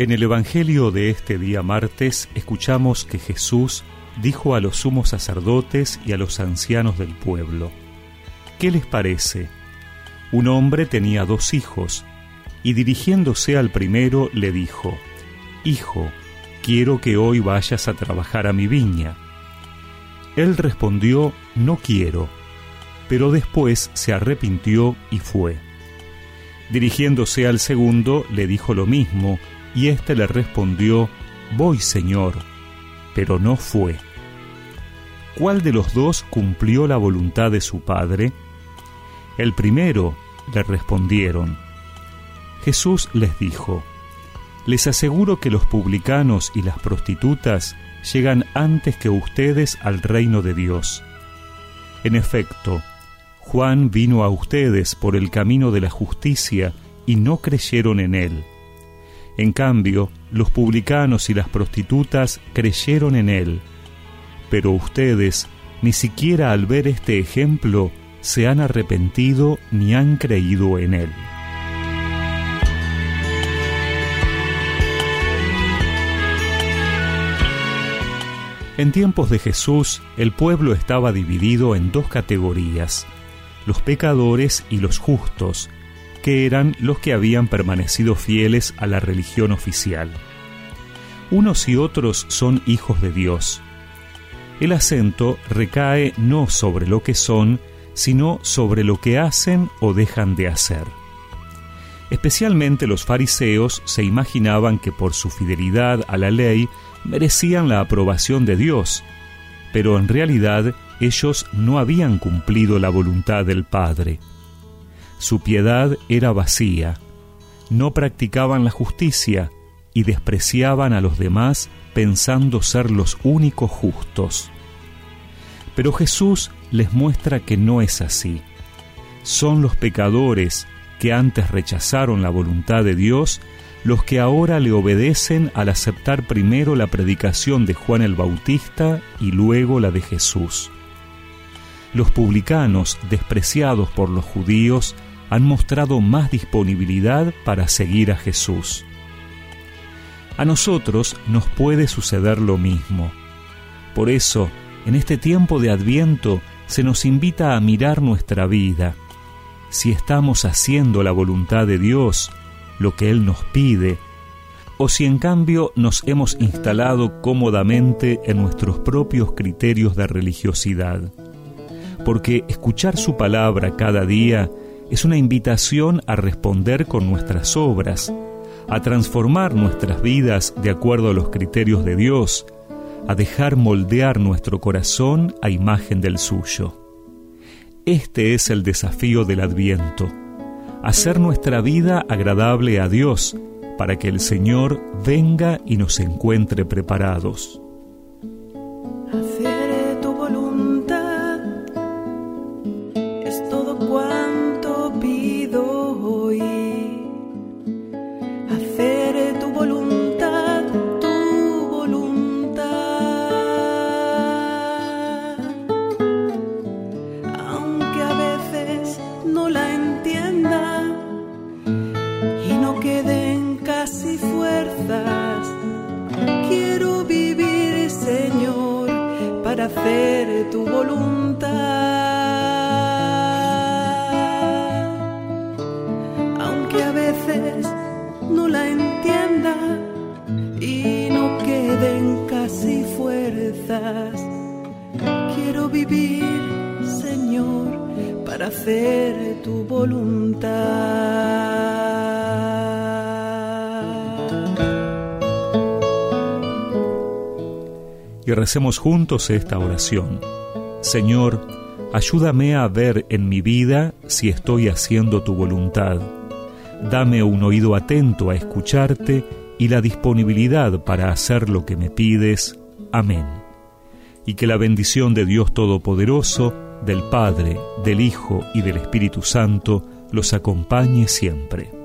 En el Evangelio de este día martes escuchamos que Jesús dijo a los sumos sacerdotes y a los ancianos del pueblo, ¿qué les parece? Un hombre tenía dos hijos, y dirigiéndose al primero le dijo, Hijo, quiero que hoy vayas a trabajar a mi viña. Él respondió, No quiero, pero después se arrepintió y fue. Dirigiéndose al segundo, le dijo lo mismo, y éste le respondió, Voy, Señor, pero no fue. ¿Cuál de los dos cumplió la voluntad de su padre? El primero, le respondieron. Jesús les dijo, Les aseguro que los publicanos y las prostitutas llegan antes que ustedes al reino de Dios. En efecto, Juan vino a ustedes por el camino de la justicia y no creyeron en él. En cambio, los publicanos y las prostitutas creyeron en él. Pero ustedes, ni siquiera al ver este ejemplo, se han arrepentido ni han creído en él. En tiempos de Jesús, el pueblo estaba dividido en dos categorías, los pecadores y los justos, que eran los que habían permanecido fieles a la religión oficial. Unos y otros son hijos de Dios. El acento recae no sobre lo que son, sino sobre lo que hacen o dejan de hacer. Especialmente los fariseos se imaginaban que por su fidelidad a la ley merecían la aprobación de Dios, pero en realidad ellos no habían cumplido la voluntad del Padre. Su piedad era vacía, no practicaban la justicia y despreciaban a los demás pensando ser los únicos justos. Pero Jesús les muestra que no es así. Son los pecadores que antes rechazaron la voluntad de Dios los que ahora le obedecen al aceptar primero la predicación de Juan el Bautista y luego la de Jesús. Los publicanos, despreciados por los judíos, han mostrado más disponibilidad para seguir a Jesús. A nosotros nos puede suceder lo mismo. Por eso, en este tiempo de Adviento se nos invita a mirar nuestra vida. Si estamos haciendo la voluntad de Dios, lo que Él nos pide, o si en cambio nos hemos instalado cómodamente en nuestros propios criterios de religiosidad. Porque escuchar su palabra cada día es una invitación a responder con nuestras obras, a transformar nuestras vidas de acuerdo a los criterios de Dios, a dejar moldear nuestro corazón a imagen del suyo. Este es el desafío del adviento, hacer nuestra vida agradable a Dios para que el Señor venga y nos encuentre preparados. hacer tu voluntad. Aunque a veces no la entienda y no queden casi fuerzas, quiero vivir, Señor, para hacer tu voluntad. Recemos juntos esta oración. Señor, ayúdame a ver en mi vida si estoy haciendo tu voluntad. Dame un oído atento a escucharte y la disponibilidad para hacer lo que me pides. Amén. Y que la bendición de Dios Todopoderoso, del Padre, del Hijo y del Espíritu Santo los acompañe siempre.